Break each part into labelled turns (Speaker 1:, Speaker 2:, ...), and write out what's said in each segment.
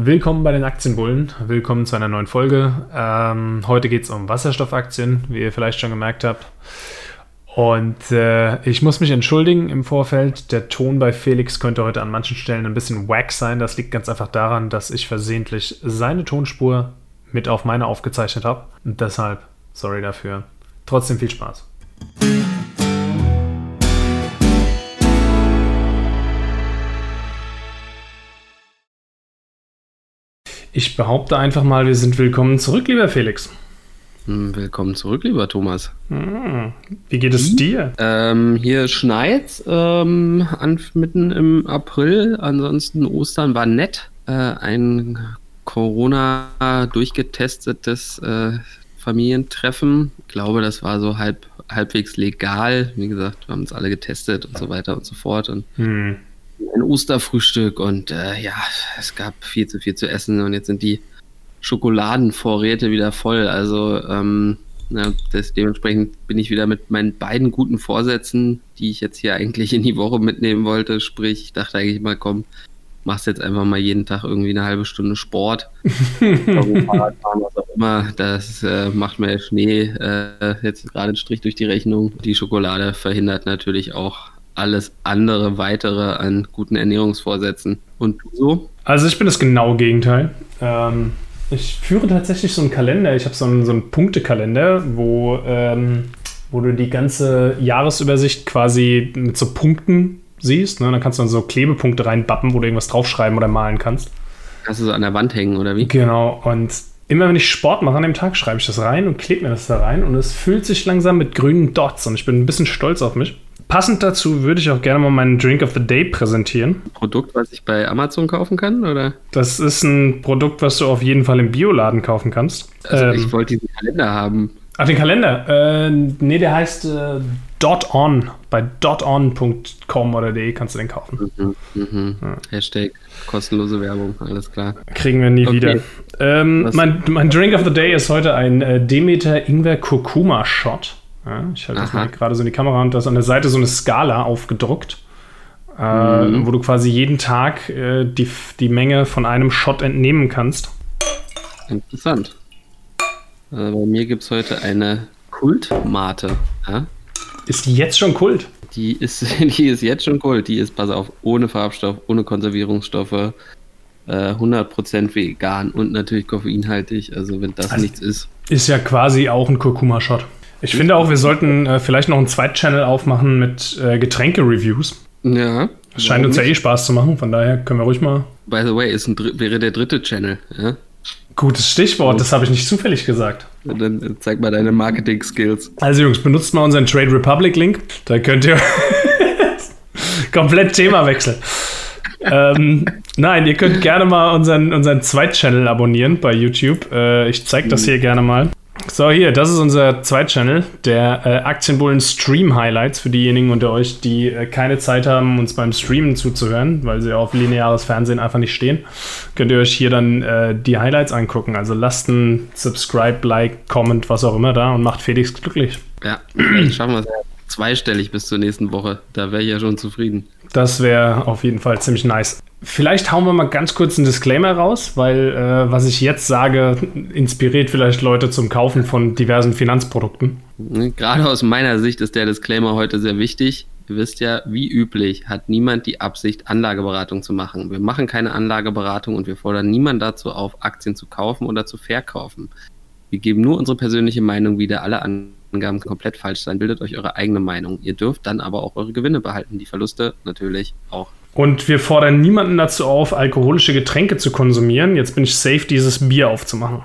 Speaker 1: Willkommen bei den Aktienbullen. Willkommen zu einer neuen Folge. Ähm, heute geht es um Wasserstoffaktien, wie ihr vielleicht schon gemerkt habt. Und äh, ich muss mich entschuldigen im Vorfeld. Der Ton bei Felix könnte heute an manchen Stellen ein bisschen wack sein. Das liegt ganz einfach daran, dass ich versehentlich seine Tonspur mit auf meine aufgezeichnet habe. Und deshalb, sorry dafür. Trotzdem viel Spaß. Ich behaupte einfach mal, wir sind willkommen zurück, lieber Felix.
Speaker 2: Hm, willkommen zurück, lieber Thomas.
Speaker 1: Hm, wie geht es dir?
Speaker 2: Ähm, hier schneit ähm, an, mitten im April. Ansonsten Ostern war nett. Äh, ein Corona durchgetestetes äh, Familientreffen. Ich glaube, das war so halb, halbwegs legal. Wie gesagt, wir haben uns alle getestet und so weiter und so fort. Und hm. Ein Osterfrühstück und äh, ja, es gab viel zu viel zu essen und jetzt sind die Schokoladenvorräte wieder voll. Also ähm, ja, das, dementsprechend bin ich wieder mit meinen beiden guten Vorsätzen, die ich jetzt hier eigentlich in die Woche mitnehmen wollte. Sprich, ich dachte eigentlich mal, komm, machst jetzt einfach mal jeden Tag irgendwie eine halbe Stunde Sport. Fahrradfahren, was auch immer. Das äh, macht mir Schnee äh, jetzt gerade einen Strich durch die Rechnung. Die Schokolade verhindert natürlich auch alles andere weitere an guten Ernährungsvorsätzen. Und du so?
Speaker 1: Also ich bin das genaue Gegenteil. Ähm, ich führe tatsächlich so einen Kalender. Ich habe so einen, so einen Punktekalender, wo, ähm, wo du die ganze Jahresübersicht quasi mit so Punkten siehst. Ne? Dann kannst du dann so Klebepunkte reinbappen, wo du irgendwas draufschreiben oder malen kannst.
Speaker 2: Kannst du so an der Wand hängen, oder wie?
Speaker 1: Genau. Und immer wenn ich Sport mache an dem Tag, schreibe ich das rein und klebe mir das da rein. Und es fühlt sich langsam mit grünen Dots. Und ich bin ein bisschen stolz auf mich. Passend dazu würde ich auch gerne mal meinen Drink of the Day präsentieren.
Speaker 2: Produkt, was ich bei Amazon kaufen kann, oder?
Speaker 1: Das ist ein Produkt, was du auf jeden Fall im Bioladen kaufen kannst.
Speaker 2: Also ähm, ich wollte diesen Kalender haben.
Speaker 1: Ach, den Kalender? Äh, nee, der heißt äh, Dot On. Bei doton.com oder de kannst du den kaufen.
Speaker 2: Mhm, mhm. Ja. Hashtag kostenlose Werbung, alles klar.
Speaker 1: Kriegen wir nie okay. wieder. Ähm, mein, mein, Drink of the Day ist heute ein äh, Demeter Ingwer Kurkuma Shot. Ja, ich halte das mal gerade so in die Kamera und da ist an der Seite so eine Skala aufgedruckt, äh, mhm. wo du quasi jeden Tag äh, die, die Menge von einem Shot entnehmen kannst.
Speaker 2: Interessant. Äh, bei mir gibt es heute eine Kultmate. Ja?
Speaker 1: Ist die jetzt schon Kult?
Speaker 2: Die ist, die ist jetzt schon Kult. Die ist, pass auf, ohne Farbstoff, ohne Konservierungsstoffe, 100% äh, vegan und natürlich koffeinhaltig. Also wenn das also nichts ist.
Speaker 1: Ist ja quasi auch ein Kurkuma-Shot. Ich finde auch, wir sollten äh, vielleicht noch einen Zweit-Channel aufmachen mit äh, Getränke-Reviews.
Speaker 2: Ja.
Speaker 1: Das scheint uns ja eh Spaß zu machen, von daher können wir ruhig mal.
Speaker 2: By the way, ist ein, wäre der dritte Channel, ja?
Speaker 1: Gutes Stichwort, das habe ich nicht zufällig gesagt.
Speaker 2: dann äh, zeig mal deine Marketing-Skills.
Speaker 1: Also Jungs, benutzt mal unseren Trade Republic-Link. Da könnt ihr komplett Thema wechseln. ähm, nein, ihr könnt gerne mal unseren, unseren Zweit-Channel abonnieren bei YouTube. Äh, ich zeige das mhm. hier gerne mal. So, hier, das ist unser Zweitchannel, der äh, Aktienbullen Stream Highlights für diejenigen unter euch, die äh, keine Zeit haben, uns beim Streamen zuzuhören, weil sie auf lineares Fernsehen einfach nicht stehen. Könnt ihr euch hier dann äh, die Highlights angucken. Also lasst ein Subscribe, Like, Comment, was auch immer da und macht Felix glücklich.
Speaker 2: Ja, schaffen wir es zweistellig bis zur nächsten Woche. Da wäre ich ja schon zufrieden.
Speaker 1: Das wäre auf jeden Fall ziemlich nice. Vielleicht hauen wir mal ganz kurz einen Disclaimer raus, weil äh, was ich jetzt sage, inspiriert vielleicht Leute zum Kaufen von diversen Finanzprodukten.
Speaker 2: Gerade aus meiner Sicht ist der Disclaimer heute sehr wichtig. Ihr wisst ja, wie üblich hat niemand die Absicht, Anlageberatung zu machen. Wir machen keine Anlageberatung und wir fordern niemanden dazu auf, Aktien zu kaufen oder zu verkaufen. Wir geben nur unsere persönliche Meinung wieder. Alle Angaben komplett falsch sein. Bildet euch eure eigene Meinung. Ihr dürft dann aber auch eure Gewinne behalten. Die Verluste natürlich auch.
Speaker 1: Und wir fordern niemanden dazu auf, alkoholische Getränke zu konsumieren. Jetzt bin ich safe, dieses Bier aufzumachen.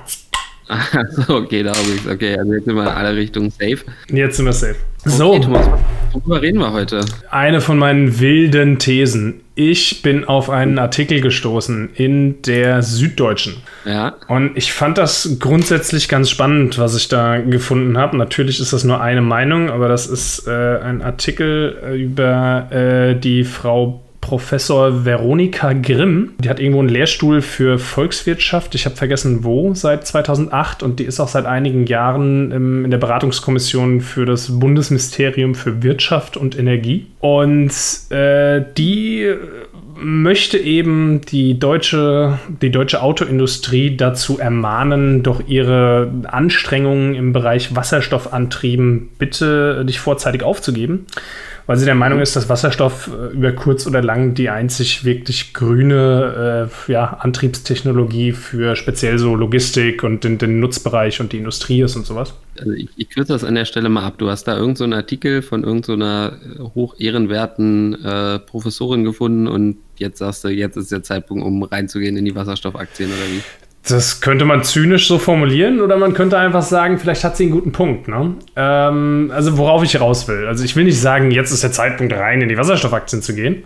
Speaker 2: Achso, okay, da habe ich Okay, also jetzt sind wir in alle Richtungen safe.
Speaker 1: Jetzt sind wir safe. So.
Speaker 2: Okay, Thomas, worüber reden wir heute?
Speaker 1: Eine von meinen wilden Thesen. Ich bin auf einen Artikel gestoßen in der Süddeutschen.
Speaker 2: Ja.
Speaker 1: Und ich fand das grundsätzlich ganz spannend, was ich da gefunden habe. Natürlich ist das nur eine Meinung, aber das ist äh, ein Artikel über äh, die Frau Professor Veronika Grimm. Die hat irgendwo einen Lehrstuhl für Volkswirtschaft. Ich habe vergessen, wo, seit 2008. Und die ist auch seit einigen Jahren im, in der Beratungskommission für das Bundesministerium für Wirtschaft und Energie. Und äh, die möchte eben die deutsche, die deutsche Autoindustrie dazu ermahnen, doch ihre Anstrengungen im Bereich Wasserstoffantrieben bitte nicht vorzeitig aufzugeben weil sie der Meinung ist, dass Wasserstoff äh, über kurz oder lang die einzig wirklich grüne äh, ja, Antriebstechnologie für speziell so Logistik und den, den, Nutzbereich und die Industrie ist und sowas.
Speaker 2: Also ich, ich kürze das an der Stelle mal ab. Du hast da irgendeinen so Artikel von irgendeiner so hoch ehrenwerten äh, Professorin gefunden und jetzt sagst du, jetzt ist der Zeitpunkt, um reinzugehen in die Wasserstoffaktien oder wie?
Speaker 1: Das könnte man zynisch so formulieren oder man könnte einfach sagen, vielleicht hat sie einen guten Punkt. Ne? Ähm, also worauf ich raus will. Also ich will nicht sagen, jetzt ist der Zeitpunkt rein in die Wasserstoffaktien zu gehen.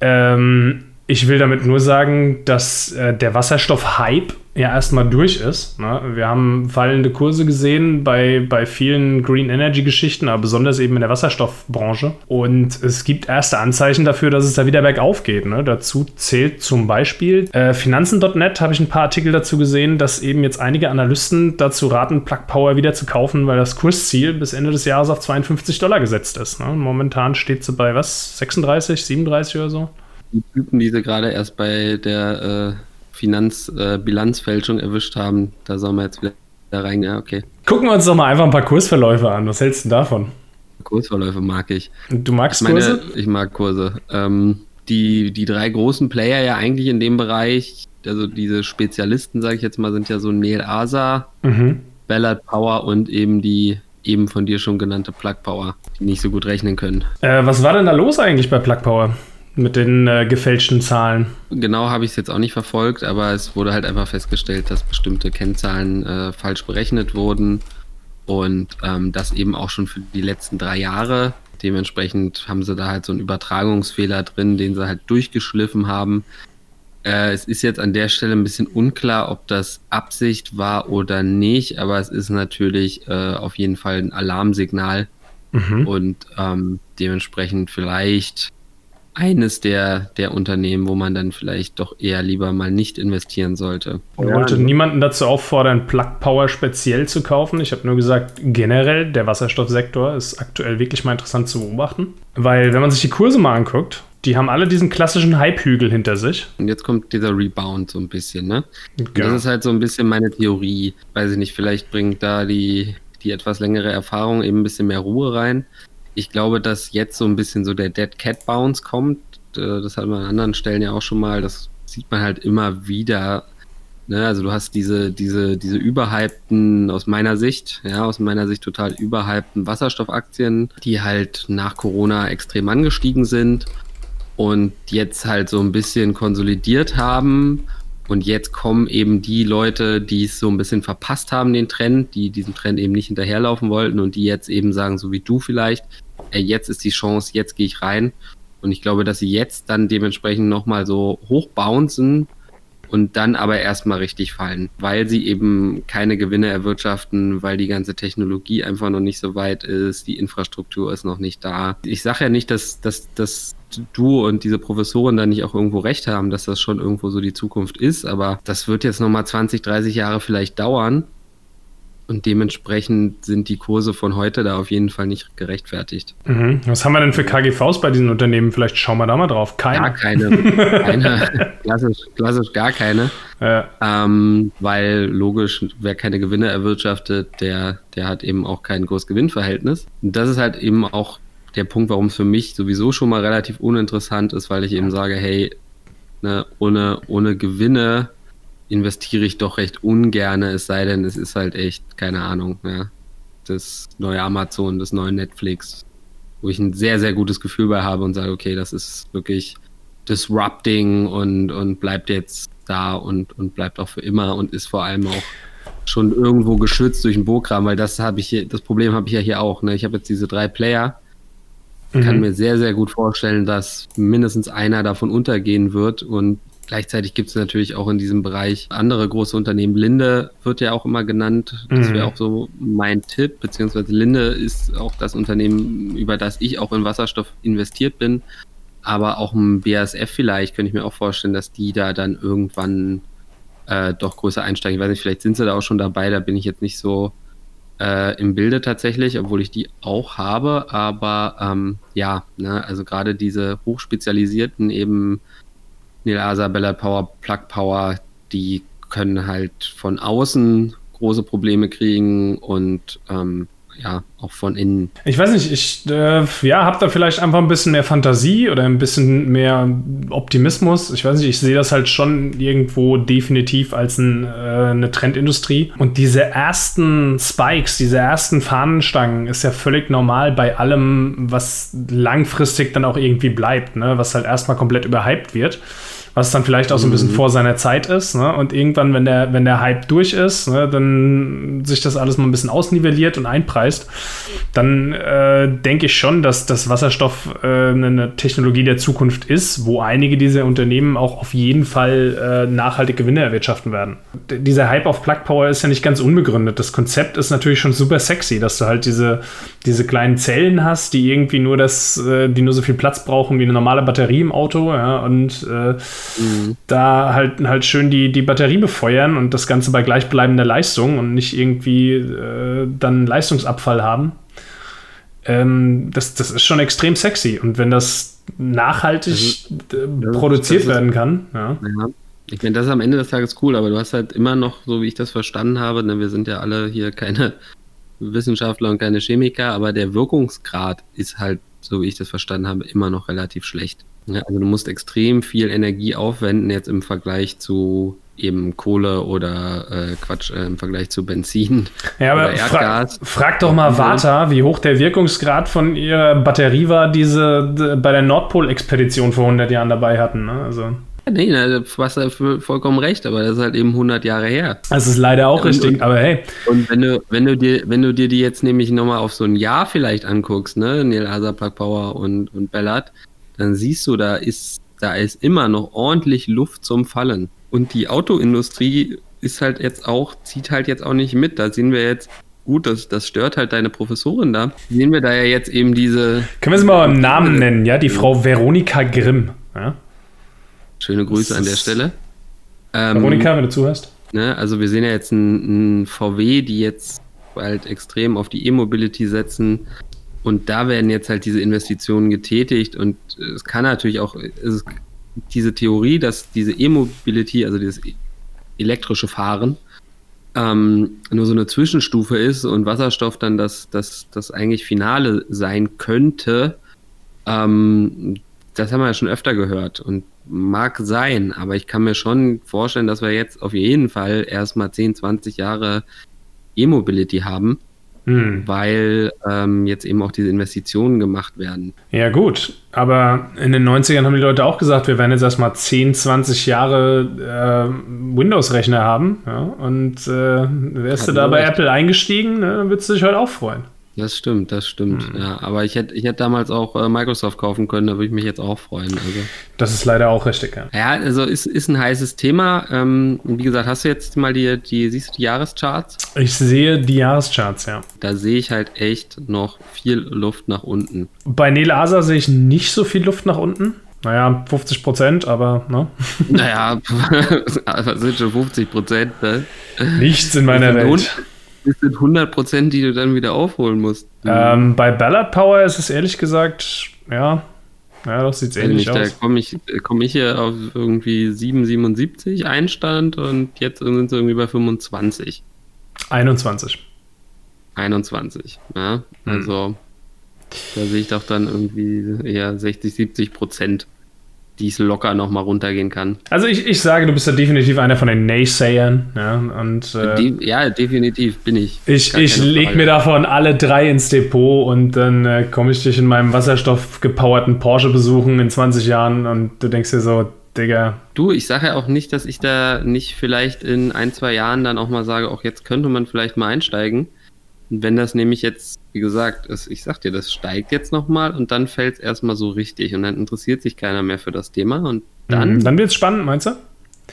Speaker 1: Ähm, ich will damit nur sagen, dass äh, der Wasserstoff-Hype ja erstmal durch ist. Ne? Wir haben fallende Kurse gesehen bei, bei vielen Green Energy-Geschichten, aber besonders eben in der Wasserstoffbranche. Und es gibt erste Anzeichen dafür, dass es da wieder bergauf geht. Ne? Dazu zählt zum Beispiel äh, Finanzen.net, habe ich ein paar Artikel dazu gesehen, dass eben jetzt einige Analysten dazu raten, Plug Power wieder zu kaufen, weil das Kursziel bis Ende des Jahres auf 52 Dollar gesetzt ist. Ne? Momentan steht sie bei was? 36, 37 oder so?
Speaker 2: Die Typen, die sie gerade erst bei der äh Finanzbilanzfälschung äh, erwischt haben. Da sollen wir jetzt wieder rein. Ja, okay.
Speaker 1: Gucken wir uns doch mal einfach ein paar Kursverläufe an. Was hältst du davon?
Speaker 2: Kursverläufe mag ich.
Speaker 1: Du magst
Speaker 2: ich meine, Kurse? Ich mag Kurse. Ähm, die, die drei großen Player ja eigentlich in dem Bereich, also diese Spezialisten, sage ich jetzt mal, sind ja so Neil Asa, mhm. Ballard Power und eben die eben von dir schon genannte Plug Power, die nicht so gut rechnen können.
Speaker 1: Äh, was war denn da los eigentlich bei Plug Power? Mit den äh, gefälschten Zahlen.
Speaker 2: Genau habe ich es jetzt auch nicht verfolgt, aber es wurde halt einfach festgestellt, dass bestimmte Kennzahlen äh, falsch berechnet wurden und ähm, das eben auch schon für die letzten drei Jahre. Dementsprechend haben sie da halt so einen Übertragungsfehler drin, den sie halt durchgeschliffen haben. Äh, es ist jetzt an der Stelle ein bisschen unklar, ob das Absicht war oder nicht, aber es ist natürlich äh, auf jeden Fall ein Alarmsignal. Mhm. Und ähm, dementsprechend vielleicht eines der, der Unternehmen, wo man dann vielleicht doch eher lieber mal nicht investieren sollte.
Speaker 1: Ich wollte niemanden dazu auffordern, Plug Power speziell zu kaufen. Ich habe nur gesagt, generell, der Wasserstoffsektor ist aktuell wirklich mal interessant zu beobachten. Weil, wenn man sich die Kurse mal anguckt, die haben alle diesen klassischen Hype-Hügel hinter sich.
Speaker 2: Und jetzt kommt dieser Rebound so ein bisschen, ne? Genau. Das ist halt so ein bisschen meine Theorie. Weiß ich nicht, vielleicht bringt da die, die etwas längere Erfahrung eben ein bisschen mehr Ruhe rein ich glaube, dass jetzt so ein bisschen so der Dead Cat Bounce kommt. Äh, das hat man an anderen Stellen ja auch schon mal. Das sieht man halt immer wieder. Ne? Also du hast diese, diese, diese überhypten, aus meiner Sicht, ja, aus meiner Sicht total überhypten Wasserstoffaktien, die halt nach Corona extrem angestiegen sind und jetzt halt so ein bisschen konsolidiert haben. Und jetzt kommen eben die Leute, die es so ein bisschen verpasst haben, den Trend, die diesen Trend eben nicht hinterherlaufen wollten und die jetzt eben sagen, so wie du vielleicht, ey, jetzt ist die Chance, jetzt gehe ich rein. Und ich glaube, dass sie jetzt dann dementsprechend nochmal so hochbouncen und dann aber erstmal richtig fallen, weil sie eben keine Gewinne erwirtschaften, weil die ganze Technologie einfach noch nicht so weit ist, die Infrastruktur ist noch nicht da. Ich sage ja nicht, dass, dass, dass du und diese Professoren da nicht auch irgendwo recht haben, dass das schon irgendwo so die Zukunft ist, aber das wird jetzt nochmal 20, 30 Jahre vielleicht dauern. Und dementsprechend sind die Kurse von heute da auf jeden Fall nicht gerechtfertigt.
Speaker 1: Mhm. Was haben wir denn für KGVs bei diesen Unternehmen? Vielleicht schauen wir da mal drauf.
Speaker 2: Keine. Gar keine. keine. klassisch, klassisch gar keine. Ja. Ähm, weil logisch, wer keine Gewinne erwirtschaftet, der, der hat eben auch kein großes Gewinnverhältnis. Und das ist halt eben auch der Punkt, warum es für mich sowieso schon mal relativ uninteressant ist, weil ich eben sage, hey, ne, ohne, ohne Gewinne investiere ich doch recht ungern, es sei denn, es ist halt echt, keine Ahnung, ja, das neue Amazon, das neue Netflix, wo ich ein sehr, sehr gutes Gefühl bei habe und sage, okay, das ist wirklich disrupting und, und bleibt jetzt da und, und bleibt auch für immer und ist vor allem auch schon irgendwo geschützt durch ein Burggraben, weil das habe ich hier, das Problem habe ich ja hier auch. Ne? Ich habe jetzt diese drei Player. Mhm. kann mir sehr, sehr gut vorstellen, dass mindestens einer davon untergehen wird und Gleichzeitig gibt es natürlich auch in diesem Bereich andere große Unternehmen. Linde wird ja auch immer genannt. Das wäre mhm. auch so mein Tipp, beziehungsweise Linde ist auch das Unternehmen, über das ich auch in Wasserstoff investiert bin. aber auch ein BASF vielleicht, könnte ich mir auch vorstellen, dass die da dann irgendwann äh, doch größer einsteigen. Ich weiß nicht, vielleicht sind sie da auch schon dabei, da bin ich jetzt nicht so äh, im Bilde tatsächlich, obwohl ich die auch habe. Aber ähm, ja, ne, also gerade diese hochspezialisierten eben Neil Asa, Bella Power, Plug Power, die können halt von außen große Probleme kriegen und ähm, ja, auch von innen.
Speaker 1: Ich weiß nicht, ich äh, ja, habe da vielleicht einfach ein bisschen mehr Fantasie oder ein bisschen mehr Optimismus. Ich weiß nicht, ich sehe das halt schon irgendwo definitiv als ein, äh, eine Trendindustrie. Und diese ersten Spikes, diese ersten Fahnenstangen ist ja völlig normal bei allem, was langfristig dann auch irgendwie bleibt, ne? was halt erstmal komplett überhyped wird was dann vielleicht auch so ein bisschen mhm. vor seiner Zeit ist. Ne? Und irgendwann, wenn der, wenn der Hype durch ist, ne, dann sich das alles mal ein bisschen ausnivelliert und einpreist, dann äh, denke ich schon, dass das Wasserstoff äh, eine Technologie der Zukunft ist, wo einige dieser Unternehmen auch auf jeden Fall äh, nachhaltig Gewinne erwirtschaften werden. D dieser Hype auf Plug Power ist ja nicht ganz unbegründet. Das Konzept ist natürlich schon super sexy, dass du halt diese, diese kleinen Zellen hast, die irgendwie nur das, äh, die nur so viel Platz brauchen wie eine normale Batterie im Auto, ja, und äh, Mhm. Da halt, halt schön die, die Batterie befeuern und das Ganze bei gleichbleibender Leistung und nicht irgendwie äh, dann Leistungsabfall haben. Ähm, das, das ist schon extrem sexy. Und wenn das nachhaltig also, produziert ist, werden kann, ja. ja.
Speaker 2: Ich meine, das ist am Ende des Tages cool, aber du hast halt immer noch, so wie ich das verstanden habe, ne, wir sind ja alle hier keine Wissenschaftler und keine Chemiker, aber der Wirkungsgrad ist halt, so wie ich das verstanden habe, immer noch relativ schlecht. Ja, also du musst extrem viel Energie aufwenden jetzt im Vergleich zu eben Kohle oder äh, Quatsch, äh, im Vergleich zu Benzin.
Speaker 1: Ja, aber fra frag doch mal Vata, wie hoch der Wirkungsgrad von ihrer Batterie war, die sie bei der Nordpol-Expedition vor 100 Jahren dabei hatten. Ne? Also.
Speaker 2: Nee, ne, du hast ja vollkommen recht, aber das ist halt eben 100 Jahre her.
Speaker 1: Das ist leider auch und, richtig,
Speaker 2: und,
Speaker 1: aber hey.
Speaker 2: Und wenn du, wenn du dir, wenn du dir die jetzt nämlich nochmal auf so ein Jahr vielleicht anguckst, ne, Neil Asa, Plug Power und, und Ballard, dann siehst du, da ist, da ist immer noch ordentlich Luft zum Fallen. Und die Autoindustrie ist halt jetzt auch, zieht halt jetzt auch nicht mit. Da sehen wir jetzt, gut, das, das stört halt deine Professorin da. Sehen wir da ja jetzt eben diese.
Speaker 1: Können wir sie mal beim Namen nennen, ja? Die Frau Veronika Grimm. Ja?
Speaker 2: Schöne Grüße an der Stelle.
Speaker 1: Ähm, Veronika, wenn du zuhörst.
Speaker 2: Ne, also wir sehen ja jetzt einen VW, die jetzt halt extrem auf die E-Mobility setzen, und da werden jetzt halt diese Investitionen getätigt und es kann natürlich auch, es diese Theorie, dass diese E-Mobility, also dieses elektrische Fahren, ähm, nur so eine Zwischenstufe ist und Wasserstoff dann das, das, das eigentlich Finale sein könnte, ähm, das haben wir ja schon öfter gehört und mag sein, aber ich kann mir schon vorstellen, dass wir jetzt auf jeden Fall erstmal 10, 20 Jahre E-Mobility haben hm. weil ähm, jetzt eben auch diese Investitionen gemacht werden.
Speaker 1: Ja, gut. Aber in den 90ern haben die Leute auch gesagt, wir werden jetzt erstmal 10, 20 Jahre äh, Windows-Rechner haben. Ja? Und äh, wärst Hat du da bei Apple eingestiegen, ne, dann würdest du dich heute auch freuen.
Speaker 2: Das stimmt, das stimmt. Hm. Ja, aber ich hätte, ich hätte damals auch äh, Microsoft kaufen können, da würde ich mich jetzt auch freuen. Also.
Speaker 1: Das ist leider auch richtig, ja.
Speaker 2: Ja, also ist, ist ein heißes Thema. Ähm, wie gesagt, hast du jetzt mal die, die, siehst du die Jahrescharts?
Speaker 1: Ich sehe die Jahrescharts, ja.
Speaker 2: Da sehe ich halt echt noch viel Luft nach unten.
Speaker 1: Bei Nele Asa sehe ich nicht so viel Luft nach unten. Naja, 50 Prozent, aber, ne?
Speaker 2: Naja, sind schon 50 Prozent, ne?
Speaker 1: Nichts in meiner Welt.
Speaker 2: Das sind 100 Prozent, die du dann wieder aufholen musst.
Speaker 1: Ähm, bei Ballard Power ist es ehrlich gesagt, ja, ja, das sieht ähnlich
Speaker 2: aus. Da komme ich, komm ich hier auf irgendwie 7,77 Einstand und jetzt sind sie irgendwie bei 25.
Speaker 1: 21.
Speaker 2: 21, ja. Hm. Also, da sehe ich doch dann irgendwie eher 60, 70 Prozent die es locker nochmal runtergehen kann.
Speaker 1: Also ich, ich sage, du bist ja definitiv einer von den Naysayern. Ja, und,
Speaker 2: äh, De ja definitiv bin ich.
Speaker 1: Ich, ich lege mir davon alle drei ins Depot und dann äh, komme ich dich in meinem Wasserstoff gepowerten Porsche besuchen in 20 Jahren und du denkst dir so, Digga.
Speaker 2: Du, ich sage ja auch nicht, dass ich da nicht vielleicht in ein, zwei Jahren dann auch mal sage, auch jetzt könnte man vielleicht mal einsteigen. Und wenn das nämlich jetzt, wie gesagt, ist, ich sag dir, das steigt jetzt nochmal und dann fällt es erstmal so richtig und dann interessiert sich keiner mehr für das Thema und dann.
Speaker 1: Mhm, dann wird es spannend, meinst du?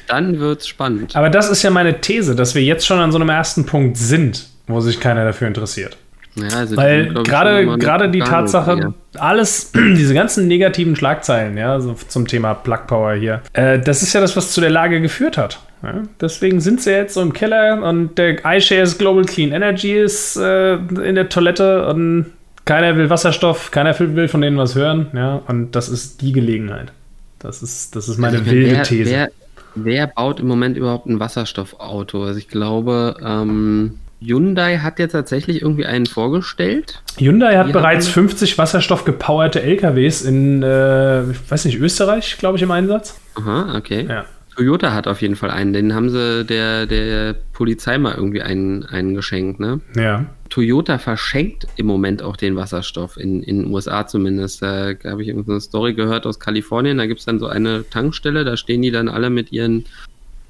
Speaker 2: Dann wird es spannend.
Speaker 1: Aber das ist ja meine These, dass wir jetzt schon an so einem ersten Punkt sind, wo sich keiner dafür interessiert. Ja, also Weil gerade gerade die Tatsache,
Speaker 2: ja.
Speaker 1: alles, diese ganzen negativen Schlagzeilen, ja, so zum Thema Plug Power hier, äh, das ist ja das, was zu der Lage geführt hat. Ja? Deswegen sind sie jetzt so im Keller und der iShares Global Clean Energy ist äh, in der Toilette und keiner will Wasserstoff, keiner will von denen was hören, ja, und das ist die Gelegenheit. Das ist, das ist meine also, wilde
Speaker 2: wer,
Speaker 1: These.
Speaker 2: Wer, wer, baut im Moment überhaupt ein Wasserstoffauto? Also ich glaube, ähm, Hyundai hat ja tatsächlich irgendwie einen vorgestellt.
Speaker 1: Hyundai hat Die bereits 50 wasserstoffgepowerte LKWs in, äh, ich weiß nicht, Österreich, glaube ich, im Einsatz.
Speaker 2: Aha, okay. Ja. Toyota hat auf jeden Fall einen, den haben sie der, der Polizei mal irgendwie einen, einen geschenkt, ne?
Speaker 1: Ja.
Speaker 2: Toyota verschenkt im Moment auch den Wasserstoff, in den USA zumindest. Da habe ich eine Story gehört aus Kalifornien, da gibt es dann so eine Tankstelle, da stehen die dann alle mit ihren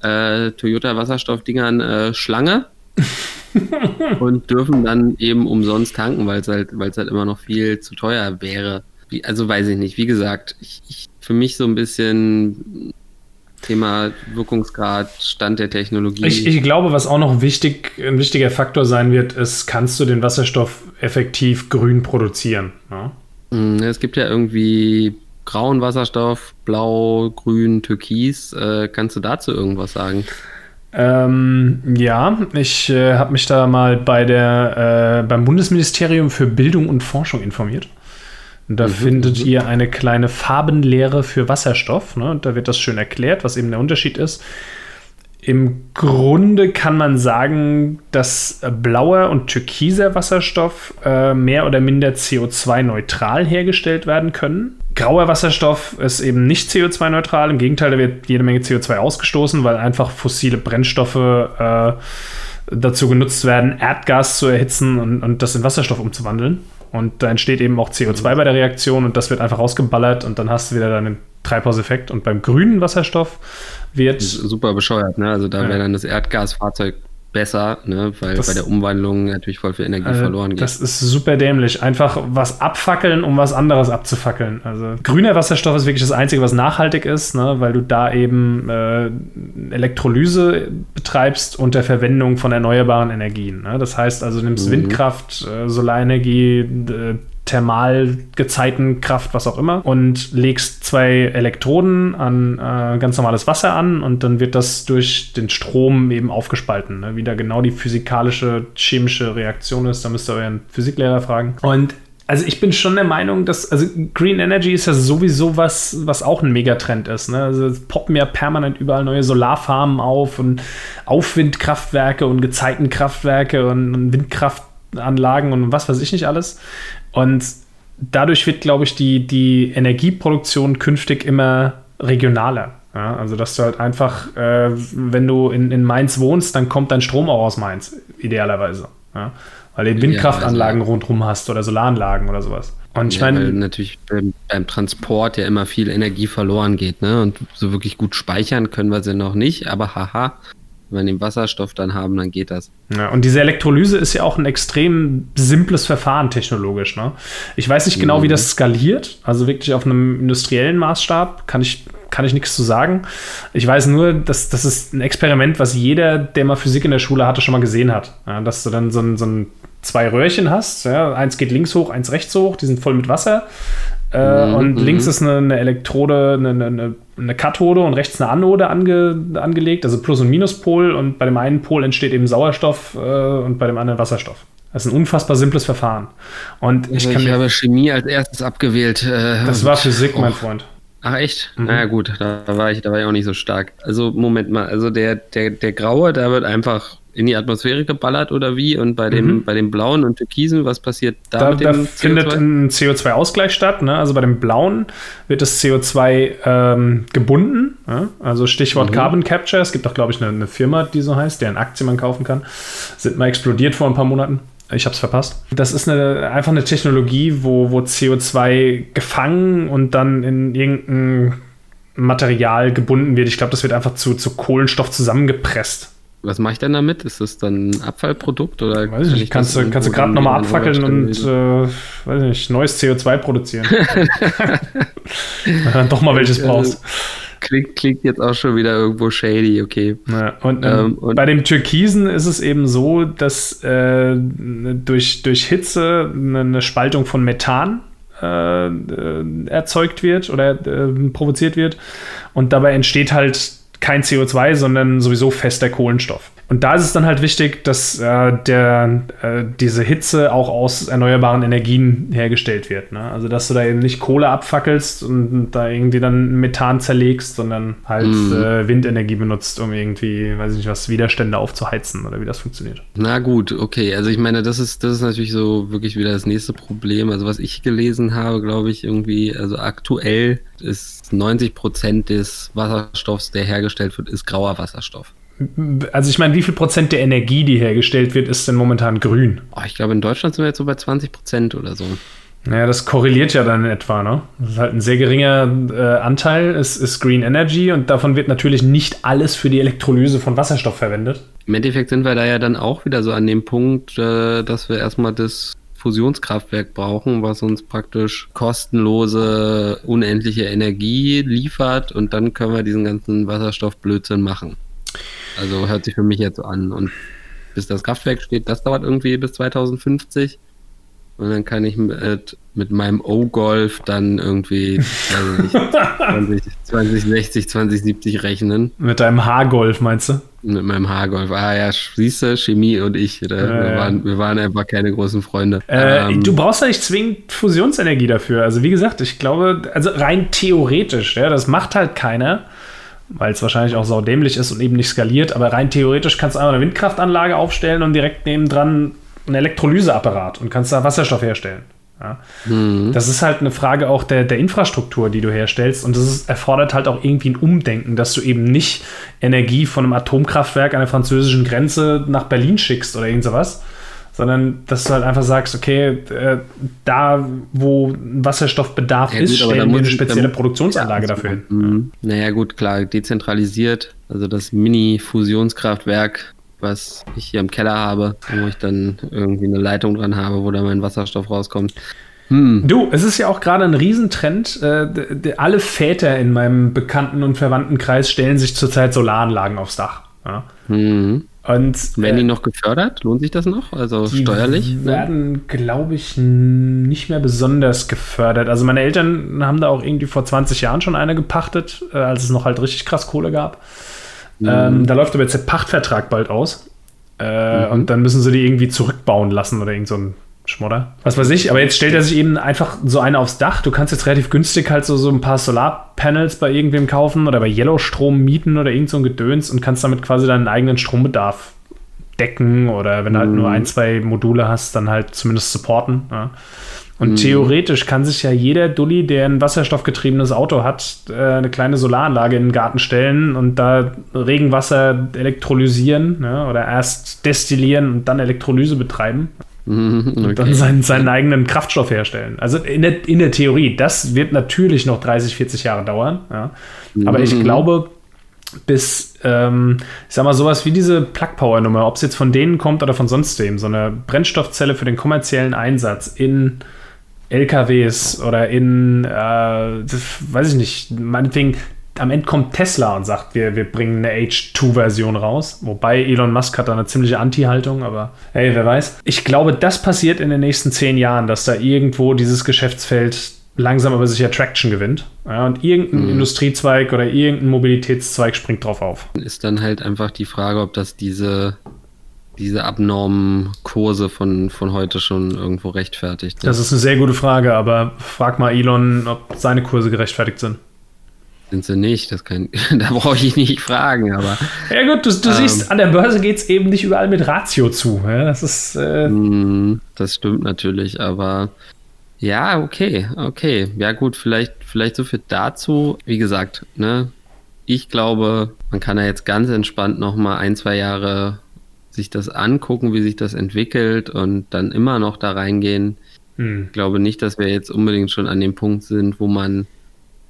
Speaker 2: äh, Toyota-Wasserstoffdingern äh, Schlange und dürfen dann eben umsonst tanken, weil es halt, halt immer noch viel zu teuer wäre. Wie, also weiß ich nicht. Wie gesagt, ich, ich, für mich so ein bisschen Thema Wirkungsgrad, Stand der Technologie.
Speaker 1: Ich, ich, glaube, was auch noch wichtig, ein wichtiger Faktor sein wird, ist, kannst du den Wasserstoff effektiv grün produzieren? Ja?
Speaker 2: Mm, es gibt ja irgendwie grauen Wasserstoff, blau, grün, türkis. Äh, kannst du dazu irgendwas sagen?
Speaker 1: Ähm, ja, ich äh, habe mich da mal bei der, äh, beim Bundesministerium für Bildung und Forschung informiert. Und da mhm, findet mhm. ihr eine kleine Farbenlehre für Wasserstoff. Ne? Und da wird das schön erklärt, was eben der Unterschied ist. Im Grunde kann man sagen, dass blauer und türkiser Wasserstoff äh, mehr oder minder CO2-neutral hergestellt werden können. Grauer Wasserstoff ist eben nicht CO2-neutral. Im Gegenteil, da wird jede Menge CO2 ausgestoßen, weil einfach fossile Brennstoffe äh, dazu genutzt werden, Erdgas zu erhitzen und, und das in Wasserstoff umzuwandeln. Und da entsteht eben auch CO2 bei der Reaktion und das wird einfach rausgeballert und dann hast du wieder deinen Treibhauseffekt. Und beim grünen Wasserstoff wird.
Speaker 2: Super bescheuert, ne? Also da ja. wäre dann das Erdgasfahrzeug besser, ne? weil das, bei der Umwandlung natürlich voll viel Energie äh, verloren geht.
Speaker 1: Das ist super dämlich. Einfach was abfackeln, um was anderes abzufackeln. Also grüner Wasserstoff ist wirklich das Einzige, was nachhaltig ist, ne? weil du da eben äh, Elektrolyse betreibst unter Verwendung von erneuerbaren Energien. Ne? Das heißt also, du nimmst mhm. Windkraft, äh, Solarenergie, Thermalgezeitenkraft, was auch immer, und legst zwei Elektroden an äh, ganz normales Wasser an und dann wird das durch den Strom eben aufgespalten. Ne? Wie da genau die physikalische, chemische Reaktion ist, da müsst ihr euren Physiklehrer fragen. Und also ich bin schon der Meinung, dass, also Green Energy ist ja sowieso was, was auch ein Megatrend ist. Ne? Also es poppen ja permanent überall neue Solarfarmen auf und Aufwindkraftwerke und Gezeitenkraftwerke und, und Windkraftanlagen und was weiß ich nicht alles. Und dadurch wird, glaube ich, die, die Energieproduktion künftig immer regionaler. Ja, also, dass du halt einfach, äh, wenn du in, in Mainz wohnst, dann kommt dein Strom auch aus Mainz, idealerweise. Ja? Weil du Windkraftanlagen ja, rundherum hast oder Solaranlagen oder sowas.
Speaker 2: Und ich meine. natürlich beim, beim, Transport ja immer viel Energie verloren geht, ne? Und so wirklich gut speichern können wir sie noch nicht, aber haha, wenn wir den Wasserstoff dann haben, dann geht das.
Speaker 1: Ja, und diese Elektrolyse ist ja auch ein extrem simples Verfahren technologisch. Ne? Ich weiß nicht genau, mhm. wie das skaliert, also wirklich auf einem industriellen Maßstab kann ich, kann ich nichts zu sagen. Ich weiß nur, dass das ist ein Experiment, was jeder, der mal Physik in der Schule hatte, schon mal gesehen hat. Ja, dass du dann so ein, so ein zwei Röhrchen hast. Ja, eins geht links hoch, eins rechts hoch, die sind voll mit Wasser. Äh, mhm, und links mhm. ist eine, eine Elektrode, eine, eine, eine, Kathode und rechts eine Anode ange, angelegt, also Plus- und Minuspol. Und bei dem einen Pol entsteht eben Sauerstoff äh, und bei dem anderen Wasserstoff. Das ist ein unfassbar simples Verfahren. Und ich,
Speaker 2: also ich habe Chemie als erstes abgewählt.
Speaker 1: Äh, das war Physik, oh. mein Freund.
Speaker 2: Ach echt? Mhm. Na gut, da war ich, da war ich auch nicht so stark. Also Moment mal, also der, der, der Graue, da wird einfach in die Atmosphäre geballert oder wie? Und bei dem, mhm. bei dem blauen und türkisen, was passiert da,
Speaker 1: da mit dem Da CO2? findet ein CO2-Ausgleich statt. Ne? Also bei dem blauen wird das CO2 ähm, gebunden. Ja? Also Stichwort mhm. Carbon Capture. Es gibt auch, glaube ich, eine, eine, Firma, die so heißt, deren Aktien man kaufen kann. Sind mal explodiert vor ein paar Monaten. Ich habe es verpasst. Das ist eine, einfach eine Technologie, wo, wo CO2 gefangen und dann in irgendein Material gebunden wird. Ich glaube, das wird einfach zu, zu Kohlenstoff zusammengepresst.
Speaker 2: Was mache ich denn damit? Ist das dann ein Abfallprodukt oder?
Speaker 1: Weiß ich nicht. Kannst du, kannst du gerade nochmal abfackeln und äh, weiß nicht, neues CO2 produzieren. Wenn du doch mal welches brauchst.
Speaker 2: klingt, klingt jetzt auch schon wieder irgendwo shady, okay.
Speaker 1: Ja, und, ähm, und, bei dem Türkisen ist es eben so, dass äh, durch, durch Hitze eine Spaltung von Methan äh, äh, erzeugt wird oder äh, provoziert wird. Und dabei entsteht halt kein CO2, sondern sowieso fester Kohlenstoff. Und da ist es dann halt wichtig, dass äh, der, äh, diese Hitze auch aus erneuerbaren Energien hergestellt wird. Ne? Also, dass du da eben nicht Kohle abfackelst und da irgendwie dann Methan zerlegst, sondern halt mm. äh, Windenergie benutzt, um irgendwie, weiß ich nicht was, Widerstände aufzuheizen oder wie das funktioniert.
Speaker 2: Na gut, okay. Also, ich meine, das ist, das ist natürlich so wirklich wieder das nächste Problem. Also, was ich gelesen habe, glaube ich, irgendwie, also aktuell ist 90 Prozent des Wasserstoffs, der hergestellt wird, ist grauer Wasserstoff.
Speaker 1: Also ich meine, wie viel Prozent der Energie, die hergestellt wird, ist denn momentan grün?
Speaker 2: Oh, ich glaube, in Deutschland sind wir jetzt so bei 20 Prozent oder so.
Speaker 1: Naja, das korreliert ja dann in etwa, ne? Das ist halt ein sehr geringer äh, Anteil, ist, ist Green Energy und davon wird natürlich nicht alles für die Elektrolyse von Wasserstoff verwendet.
Speaker 2: Im Endeffekt sind wir da ja dann auch wieder so an dem Punkt, äh, dass wir erstmal das Fusionskraftwerk brauchen, was uns praktisch kostenlose, unendliche Energie liefert und dann können wir diesen ganzen Wasserstoffblödsinn machen. Also hört sich für mich jetzt an. Und bis das Kraftwerk steht, das dauert irgendwie bis 2050. Und dann kann ich mit, mit meinem O-Golf dann irgendwie nicht, 20, 2060, 2070 rechnen.
Speaker 1: Mit deinem H-Golf meinst du?
Speaker 2: Mit meinem H-Golf. Ah ja, siehst du, Chemie und ich, äh, wir, waren, wir waren einfach keine großen Freunde.
Speaker 1: Äh, ähm, du brauchst ja nicht zwingend Fusionsenergie dafür. Also wie gesagt, ich glaube, also rein theoretisch, ja, das macht halt keiner weil es wahrscheinlich auch saudämlich ist und eben nicht skaliert. Aber rein theoretisch kannst du einfach eine Windkraftanlage aufstellen und direkt nebendran ein Elektrolyseapparat und kannst da Wasserstoff herstellen. Ja. Mhm. Das ist halt eine Frage auch der, der Infrastruktur, die du herstellst. Und das ist, erfordert halt auch irgendwie ein Umdenken, dass du eben nicht Energie von einem Atomkraftwerk an der französischen Grenze nach Berlin schickst oder irgend sowas, sondern dass du halt einfach sagst, okay, äh, da, wo Wasserstoffbedarf ja, ist, gut, stellen wir eine spezielle Produktionsanlage ja, dafür hin.
Speaker 2: Mhm. Naja, gut, klar, dezentralisiert, also das Mini-Fusionskraftwerk, was ich hier im Keller habe, wo ich dann irgendwie eine Leitung dran habe, wo da mein Wasserstoff rauskommt.
Speaker 1: Hm. Du, es ist ja auch gerade ein Riesentrend. Äh, alle Väter in meinem Bekannten- und Verwandtenkreis stellen sich zurzeit Solaranlagen aufs Dach. Ja. Mhm.
Speaker 2: Und, werden die äh, noch gefördert? Lohnt sich das noch? Also die steuerlich?
Speaker 1: Die ne? werden, ne? glaube ich, nicht mehr besonders gefördert. Also meine Eltern haben da auch irgendwie vor 20 Jahren schon eine gepachtet, äh, als es noch halt richtig krass Kohle gab. Mhm. Ähm, da läuft aber jetzt der Pachtvertrag bald aus. Äh, mhm. Und dann müssen sie die irgendwie zurückbauen lassen oder irgend so ein Schmodder. Was weiß ich, aber jetzt stellt er sich eben einfach so eine aufs Dach. Du kannst jetzt relativ günstig halt so, so ein paar Solarpanels bei irgendwem kaufen oder bei Yellowstrom mieten oder irgend so ein Gedöns und kannst damit quasi deinen eigenen Strombedarf decken oder wenn du halt nur mhm. ein, zwei Module hast, dann halt zumindest supporten. Ja. Und mhm. theoretisch kann sich ja jeder Dulli, der ein wasserstoffgetriebenes Auto hat, äh, eine kleine Solaranlage in den Garten stellen und da Regenwasser elektrolysieren ja, oder erst destillieren und dann Elektrolyse betreiben. Mhm, okay. Und dann seinen, seinen eigenen Kraftstoff herstellen. Also in der, in der Theorie, das wird natürlich noch 30, 40 Jahre dauern. Ja. Aber ich mhm. glaube, bis, ähm, ich sag mal, sowas wie diese Plug-Power-Nummer, ob es jetzt von denen kommt oder von sonst wem, so eine Brennstoffzelle für den kommerziellen Einsatz in LKWs oder in, äh, weiß ich nicht, meinetwegen am Ende kommt Tesla und sagt, wir, wir bringen eine H2-Version raus. Wobei Elon Musk hat da eine ziemliche Anti-Haltung, aber hey, wer weiß. Ich glaube, das passiert in den nächsten zehn Jahren, dass da irgendwo dieses Geschäftsfeld langsam aber sicher Traction gewinnt. Ja, und irgendein mhm. Industriezweig oder irgendein Mobilitätszweig springt drauf auf.
Speaker 2: Ist dann halt einfach die Frage, ob das diese, diese abnormen Kurse von, von heute schon irgendwo rechtfertigt.
Speaker 1: Das ist eine sehr gute Frage, aber frag mal Elon, ob seine Kurse gerechtfertigt sind.
Speaker 2: Sind sie nicht, das kann, da brauche ich nicht fragen, aber.
Speaker 1: Ja, gut, du, du ähm, siehst, an der Börse geht es eben nicht überall mit Ratio zu. Ja, das ist. Äh
Speaker 2: mm, das stimmt natürlich, aber ja, okay, okay. Ja, gut, vielleicht, vielleicht so viel dazu. Wie gesagt, ne, ich glaube, man kann ja jetzt ganz entspannt nochmal ein, zwei Jahre sich das angucken, wie sich das entwickelt und dann immer noch da reingehen. Hm. Ich glaube nicht, dass wir jetzt unbedingt schon an dem Punkt sind, wo man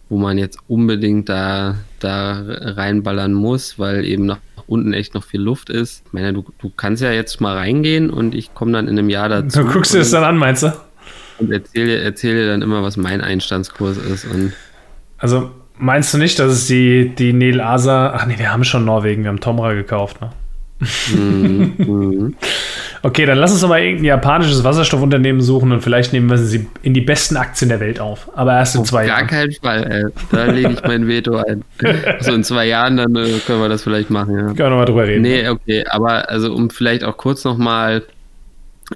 Speaker 2: wo man jetzt unbedingt da, da reinballern muss, weil eben nach unten echt noch viel Luft ist. Ich meine, du, du kannst ja jetzt mal reingehen und ich komme dann in einem Jahr dazu.
Speaker 1: Du guckst dir das dann an, meinst du?
Speaker 2: Und erzähle erzähl dir dann immer, was mein Einstandskurs ist. Und
Speaker 1: also Meinst du nicht, dass es die, die Nel Asa. Ach nee, wir haben schon Norwegen, wir haben Tomra gekauft, ne? Mhm. okay, dann lass uns doch mal irgendein japanisches Wasserstoffunternehmen suchen und vielleicht nehmen wir sie in die besten Aktien der Welt auf. Aber erst in auf zwei
Speaker 2: Jahren. Gar keinen Fall, ey. Da lege ich mein Veto ein. Also in zwei Jahren, dann äh, können wir das vielleicht machen, ja.
Speaker 1: Können wir nochmal drüber reden.
Speaker 2: Nee, okay, aber also um vielleicht auch kurz nochmal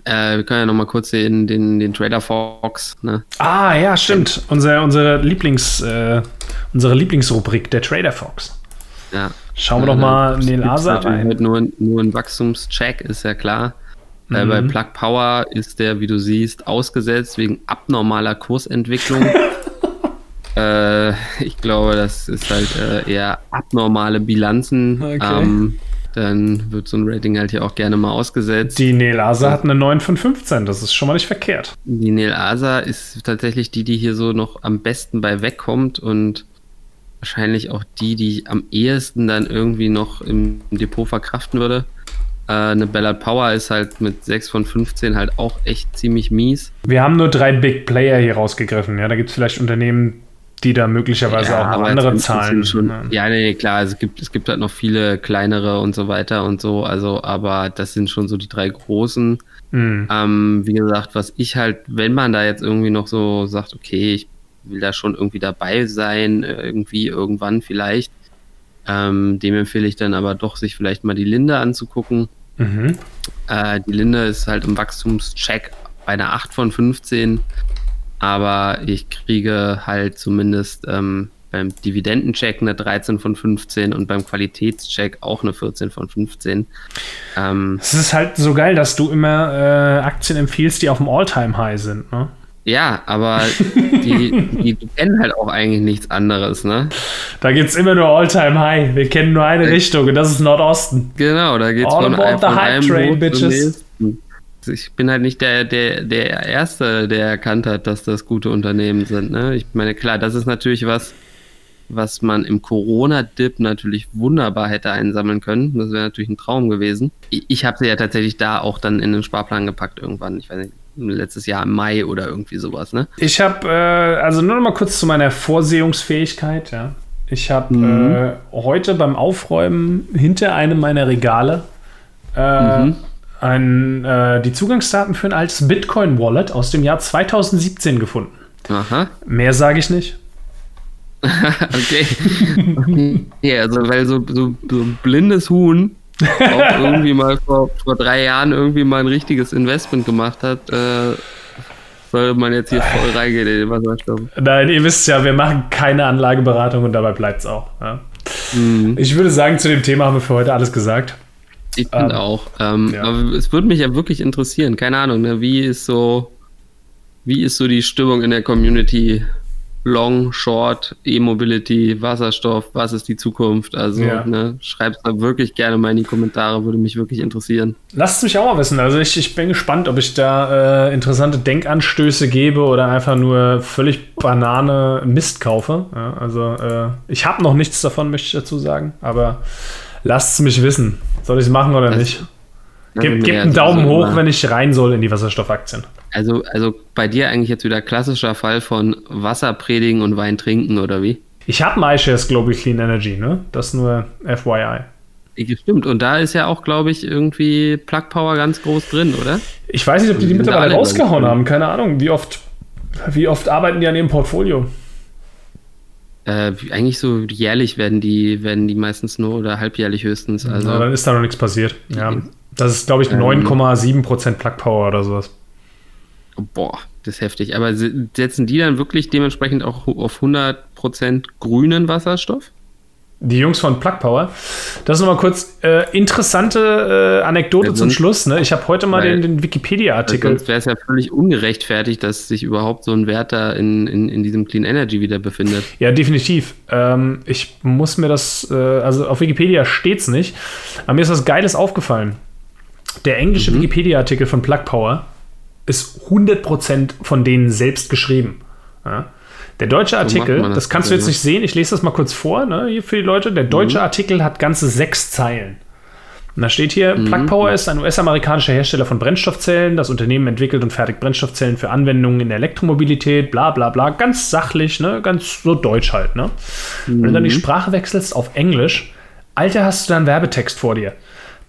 Speaker 2: äh, wir können ja nochmal kurz den, den, den Trader Fox. Ne?
Speaker 1: Ah, ja, stimmt. Unser, unsere, Lieblings, äh, unsere Lieblingsrubrik, der Trader Fox.
Speaker 2: Ja.
Speaker 1: Schauen wir doch mal in den Laser rein.
Speaker 2: Halt nur, nur ein Wachstumscheck, ist ja klar. Äh, mhm. Bei Plug Power ist der, wie du siehst, ausgesetzt wegen abnormaler Kursentwicklung. äh, ich glaube, das ist halt äh, eher abnormale Bilanzen. Okay. Ähm, dann wird so ein Rating halt hier auch gerne mal ausgesetzt.
Speaker 1: Die Nelasa hat eine 9 von 15, das ist schon mal nicht verkehrt.
Speaker 2: Die Nelasa ist tatsächlich die, die hier so noch am besten bei wegkommt und wahrscheinlich auch die, die ich am ehesten dann irgendwie noch im Depot verkraften würde. Äh, eine Ballard Power ist halt mit 6 von 15 halt auch echt ziemlich mies.
Speaker 1: Wir haben nur drei Big Player hier rausgegriffen. Ja, da gibt es vielleicht Unternehmen, die da möglicherweise ja, auch noch andere Zahlen.
Speaker 2: Schon, ja, nee, klar, also es gibt, es gibt halt noch viele kleinere und so weiter und so, also, aber das sind schon so die drei großen. Mhm. Ähm, wie gesagt, was ich halt, wenn man da jetzt irgendwie noch so sagt, okay, ich will da schon irgendwie dabei sein, irgendwie irgendwann vielleicht, ähm, dem empfehle ich dann aber doch, sich vielleicht mal die Linde anzugucken. Mhm. Äh, die Linde ist halt im Wachstumscheck bei einer 8 von 15 aber ich kriege halt zumindest ähm, beim Dividendencheck eine 13 von 15 und beim Qualitätscheck auch eine 14 von 15.
Speaker 1: Ähm, es ist halt so geil, dass du immer äh, Aktien empfiehlst, die auf dem All-Time-High sind, ne?
Speaker 2: Ja, aber die, die, kennen halt auch eigentlich nichts anderes, ne?
Speaker 1: Da gibt es immer nur All-Time-High. Wir kennen nur eine Richtung und das ist Nordosten.
Speaker 2: Genau, da geht es von, von, von einem Train, Bitches ich bin halt nicht der, der, der Erste, der erkannt hat, dass das gute Unternehmen sind. Ne? Ich meine, klar, das ist natürlich was, was man im Corona-Dip natürlich wunderbar hätte einsammeln können. Das wäre natürlich ein Traum gewesen. Ich, ich habe sie ja tatsächlich da auch dann in den Sparplan gepackt irgendwann. Ich weiß nicht, letztes Jahr im Mai oder irgendwie sowas. Ne?
Speaker 1: Ich habe, äh, also nur noch mal kurz zu meiner Vorsehungsfähigkeit. Ja. Ich habe mhm. äh, heute beim Aufräumen hinter einem meiner Regale äh, mhm ein, äh, die Zugangsdaten für ein altes Bitcoin-Wallet aus dem Jahr 2017 gefunden. Aha. Mehr sage ich nicht.
Speaker 2: okay. ja, also weil so, so, so ein blindes Huhn auch irgendwie mal vor, vor drei Jahren irgendwie mal ein richtiges Investment gemacht hat, äh, soll man jetzt hier voll reingehen in den Wasserstoff.
Speaker 1: Nein, ihr wisst ja, wir machen keine Anlageberatung und dabei bleibt es auch. Ja. Mhm. Ich würde sagen, zu dem Thema haben wir für heute alles gesagt.
Speaker 2: Ich finde ähm, auch. Ähm, ja. Aber es würde mich ja wirklich interessieren. Keine Ahnung, ne? wie ist so, wie ist so die Stimmung in der Community? Long, Short, E-Mobility, Wasserstoff, was ist die Zukunft? Also ja. ne, schreibt da wirklich gerne mal in die Kommentare, würde mich wirklich interessieren.
Speaker 1: Lasst es mich auch mal wissen. Also ich, ich bin gespannt, ob ich da äh, interessante Denkanstöße gebe oder einfach nur völlig Banane Mist kaufe. Ja, also äh, ich habe noch nichts davon, möchte ich dazu sagen, aber lasst es mich wissen. Soll ich es machen oder also, nicht? Gib, gib einen Daumen hoch, immer. wenn ich rein soll in die Wasserstoffaktien.
Speaker 2: Also, also bei dir eigentlich jetzt wieder klassischer Fall von Wasser predigen und Wein trinken, oder wie?
Speaker 1: Ich habe ein iShares Global Clean Energy, ne? Das nur FYI.
Speaker 2: Stimmt, und da ist ja auch, glaube ich, irgendwie Plug Power ganz groß drin, oder?
Speaker 1: Ich weiß nicht, ob die die mittlerweile rausgehauen haben, keine Ahnung. Wie oft, wie oft arbeiten die an ihrem Portfolio?
Speaker 2: Äh, eigentlich so jährlich werden die, werden die meistens nur oder halbjährlich höchstens. Also,
Speaker 1: ja, dann ist da noch nichts passiert. Ja. Das ist, glaube ich, 9,7% ähm, Plug Power oder sowas.
Speaker 2: Boah, das ist heftig. Aber setzen die dann wirklich dementsprechend auch auf 100% grünen Wasserstoff?
Speaker 1: Die Jungs von Plug Power. Das ist nochmal kurz äh, interessante äh, Anekdote ja, zum Schluss. Ne? Ich habe heute mal den, den Wikipedia-Artikel.
Speaker 2: Sonst wäre es ja völlig ungerechtfertigt, dass sich überhaupt so ein Wert da in, in, in diesem Clean Energy wieder befindet.
Speaker 1: Ja, definitiv. Ähm, ich muss mir das, äh, also auf Wikipedia steht es nicht, aber mir ist was Geiles aufgefallen. Der englische mhm. Wikipedia-Artikel von Plug Power ist 100% von denen selbst geschrieben. Ja? Der deutsche Artikel, das, das, kannst du jetzt nicht sehen, ich lese das mal kurz vor, ne, hier für die Leute. Der deutsche mhm. Artikel hat ganze sechs Zeilen. Und da steht hier, mhm. Plug Power ist ein US-amerikanischer Hersteller von Brennstoffzellen. Das Unternehmen entwickelt und fertigt Brennstoffzellen für Anwendungen in der Elektromobilität, bla bla bla. Ganz sachlich, ne? Ganz so deutsch halt, ne? Mhm. Wenn du dann die mhm. Sprache wechselst auf Englisch, Alter, hast du da einen Werbetext vor dir.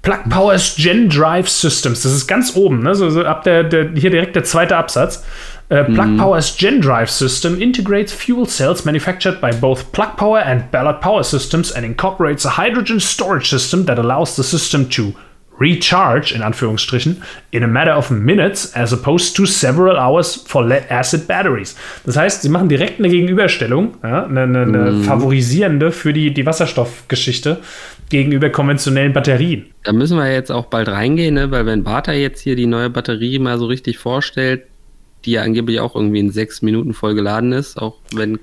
Speaker 1: Plug Powers Gen Drive Systems. Das ist ganz oben, ne? so, so ab der, der, hier direkt der zweite Absatz. Uh, Plug mm. Power's Gen Drive system integrates fuel cells manufactured by both Plug Power and Ballard Power Systems and incorporates a hydrogen storage system that allows the system to recharge, in Anführungsstrichen, in a matter of minutes as opposed to several hours for lead-acid batteries. Das heißt, sie machen direkt eine Gegenüberstellung, ja, eine, eine, eine mm. favorisierende für die, die Wasserstoffgeschichte gegenüber konventionellen Batterien.
Speaker 2: Da müssen wir jetzt auch bald reingehen, ne? weil wenn Bata jetzt hier die neue Batterie mal so richtig vorstellt, die ja angeblich auch irgendwie in sechs Minuten voll geladen ist, auch wenn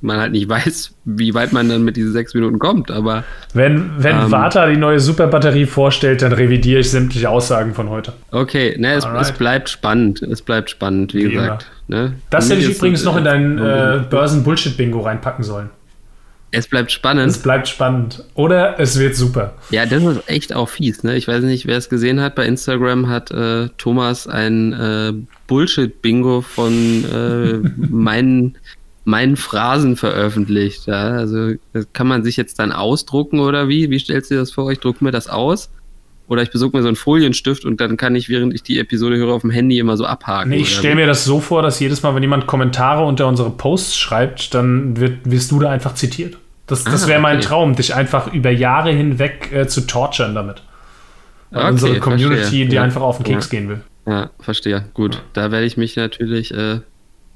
Speaker 2: man halt nicht weiß, wie weit man dann mit diesen sechs Minuten kommt. Aber
Speaker 1: wenn, wenn ähm, Vata die neue Superbatterie vorstellt, dann revidiere ich sämtliche Aussagen von heute.
Speaker 2: Okay, ne, es, es bleibt spannend. Es bleibt spannend, wie, wie gesagt. Ne?
Speaker 1: Das hätte ich übrigens noch in dein äh, Börsen-Bullshit-Bingo reinpacken sollen.
Speaker 2: Es bleibt spannend.
Speaker 1: Es bleibt spannend. Oder es wird super.
Speaker 2: Ja, das ist echt auch fies. Ne? Ich weiß nicht, wer es gesehen hat. Bei Instagram hat äh, Thomas ein äh, Bullshit-Bingo von äh, meinen, meinen Phrasen veröffentlicht. Ja? Also kann man sich jetzt dann ausdrucken oder wie? Wie stellst du dir das vor? Ich drucke mir das aus. Oder ich besuche mir so einen Folienstift und dann kann ich, während ich die Episode höre, auf dem Handy immer so abhaken.
Speaker 1: Nee, ich stelle mir das so vor, dass jedes Mal, wenn jemand Kommentare unter unsere Posts schreibt, dann wird, wirst du da einfach zitiert. Das, das ah, wäre mein okay. Traum, dich einfach über Jahre hinweg äh, zu torturen damit. Okay, unsere Community, verstehe. die ja. einfach auf den Keks ja. gehen will.
Speaker 2: Ja, verstehe. Gut, da werde ich mich natürlich äh,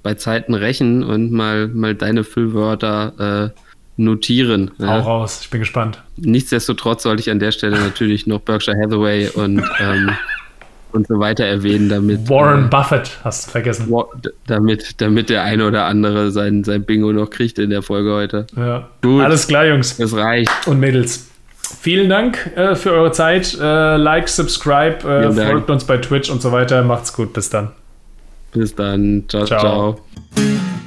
Speaker 2: bei Zeiten rächen und mal, mal deine Füllwörter äh, notieren.
Speaker 1: Hau ja. raus, ich bin gespannt.
Speaker 2: Nichtsdestotrotz sollte ich an der Stelle natürlich noch Berkshire Hathaway und, ähm, und so weiter erwähnen, damit.
Speaker 1: Warren äh, Buffett hast du vergessen.
Speaker 2: Damit, damit der eine oder andere sein, sein Bingo noch kriegt in der Folge heute.
Speaker 1: Ja. Gut. Alles klar, Jungs.
Speaker 2: Es reicht.
Speaker 1: Und Mädels. Vielen Dank äh, für eure Zeit. Äh, like, subscribe, äh, folgt uns bei Twitch und so weiter. Macht's gut. Bis dann.
Speaker 2: Bis dann. ciao. ciao. ciao.